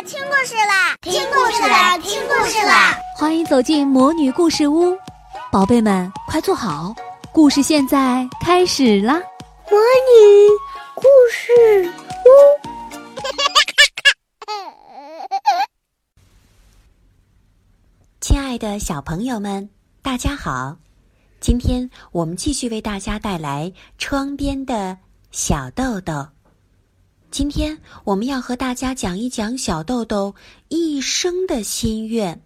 啦，听故事啦，听故事啦，听故事啦！欢迎走进魔女故事屋，宝贝们快坐好，故事现在开始啦！魔女故事屋，亲爱的小朋友们，大家好！今天我们继续为大家带来《窗边的小豆豆》。今天我们要和大家讲一讲小豆豆一生的心愿。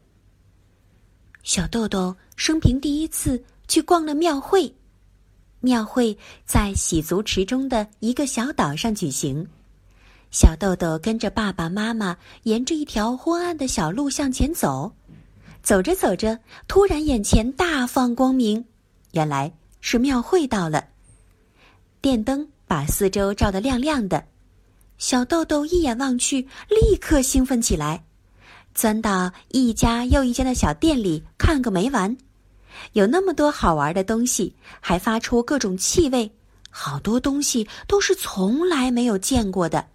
小豆豆生平第一次去逛了庙会，庙会在洗足池中的一个小岛上举行。小豆豆跟着爸爸妈妈沿着一条昏暗的小路向前走，走着走着，突然眼前大放光明，原来是庙会到了。电灯把四周照得亮亮的。小豆豆一眼望去，立刻兴奋起来，钻到一家又一家的小店里看个没完。有那么多好玩的东西，还发出各种气味，好多东西都是从来没有见过的。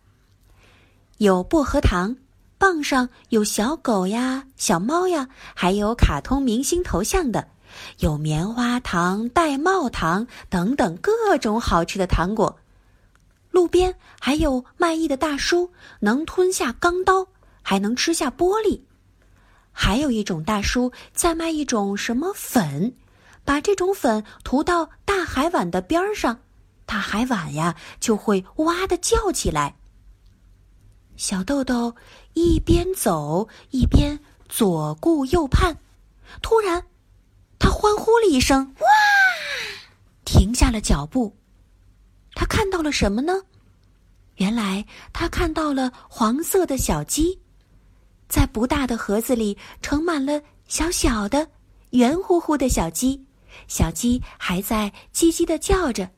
有薄荷糖，棒上有小狗呀、小猫呀，还有卡通明星头像的；有棉花糖、玳瑁糖等等各种好吃的糖果。边还有卖艺的大叔，能吞下钢刀，还能吃下玻璃。还有一种大叔在卖一种什么粉，把这种粉涂到大海碗的边上，大海碗呀就会哇的叫起来。小豆豆一边走一边左顾右盼，突然，他欢呼了一声：“哇！”停下了脚步。他看到了什么呢？原来他看到了黄色的小鸡，在不大的盒子里盛满了小小的、圆乎乎的小鸡，小鸡还在叽叽的叫着。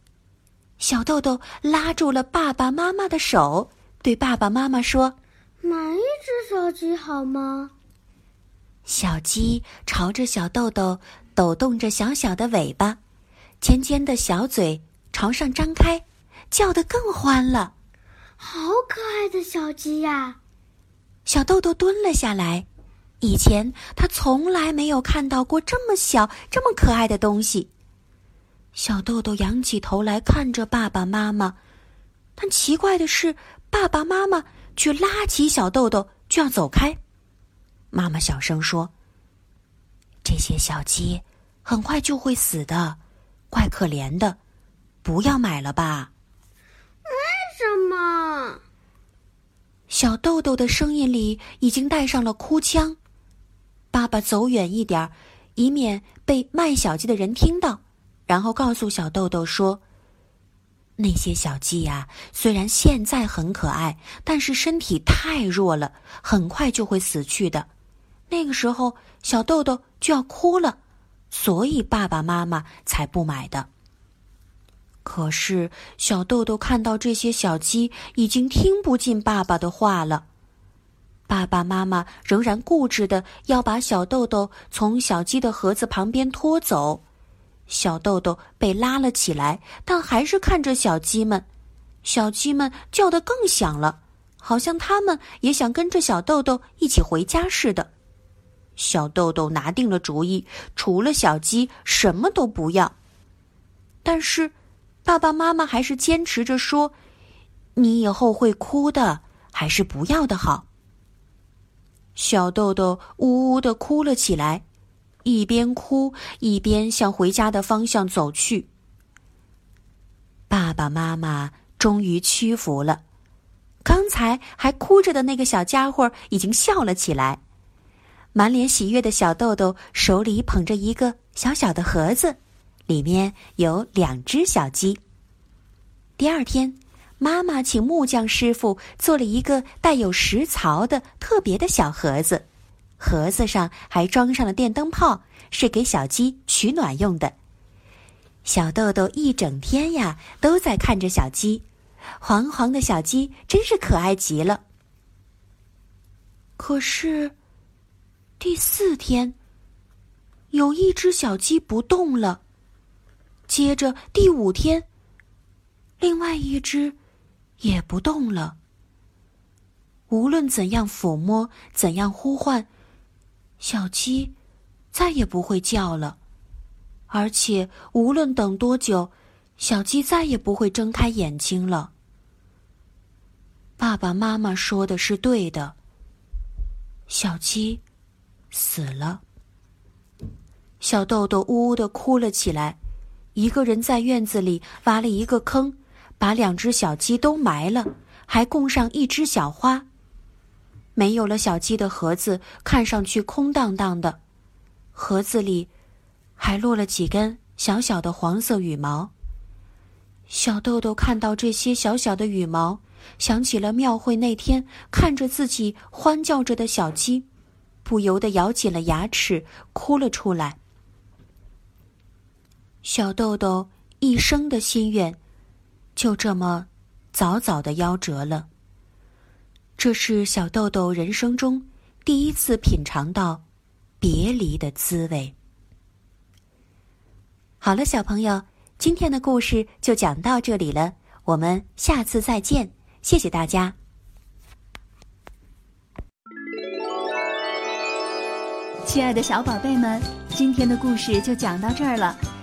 小豆豆拉住了爸爸妈妈的手，对爸爸妈妈说：“买一只小鸡好吗？”小鸡朝着小豆豆抖动着小小的尾巴，尖尖的小嘴朝上张开，叫得更欢了。好可爱的小鸡呀！小豆豆蹲了下来。以前他从来没有看到过这么小、这么可爱的东西。小豆豆仰起头来看着爸爸妈妈，但奇怪的是，爸爸妈妈却拉起小豆豆就要走开。妈妈小声说：“这些小鸡很快就会死的，怪可怜的，不要买了吧。”什么？小豆豆的声音里已经带上了哭腔。爸爸走远一点，以免被卖小鸡的人听到，然后告诉小豆豆说：“那些小鸡呀，虽然现在很可爱，但是身体太弱了，很快就会死去的。那个时候，小豆豆就要哭了，所以爸爸妈妈才不买的。”可是，小豆豆看到这些小鸡已经听不进爸爸的话了。爸爸妈妈仍然固执的要把小豆豆从小鸡的盒子旁边拖走。小豆豆被拉了起来，但还是看着小鸡们。小鸡们叫得更响了，好像他们也想跟着小豆豆一起回家似的。小豆豆拿定了主意，除了小鸡，什么都不要。但是。爸爸妈妈还是坚持着说：“你以后会哭的，还是不要的好。”小豆豆呜呜的哭了起来，一边哭一边向回家的方向走去。爸爸妈妈终于屈服了，刚才还哭着的那个小家伙已经笑了起来，满脸喜悦的小豆豆手里捧着一个小小的盒子。里面有两只小鸡。第二天，妈妈请木匠师傅做了一个带有石槽的特别的小盒子，盒子上还装上了电灯泡，是给小鸡取暖用的。小豆豆一整天呀都在看着小鸡，黄黄的小鸡真是可爱极了。可是，第四天，有一只小鸡不动了。接着第五天，另外一只也不动了。无论怎样抚摸，怎样呼唤，小鸡再也不会叫了。而且，无论等多久，小鸡再也不会睁开眼睛了。爸爸妈妈说的是对的。小鸡死了。小豆豆呜呜的哭了起来，一个人在院子里挖了一个坑，把两只小鸡都埋了，还供上一只小花。没有了小鸡的盒子看上去空荡荡的，盒子里还落了几根小小的黄色羽毛。小豆豆看到这些小小的羽毛，想起了庙会那天看着自己欢叫着的小鸡，不由得咬紧了牙齿，哭了出来。小豆豆一生的心愿，就这么早早的夭折了。这是小豆豆人生中第一次品尝到别离的滋味。好了，小朋友，今天的故事就讲到这里了，我们下次再见，谢谢大家。亲爱的小宝贝们，今天的故事就讲到这儿了。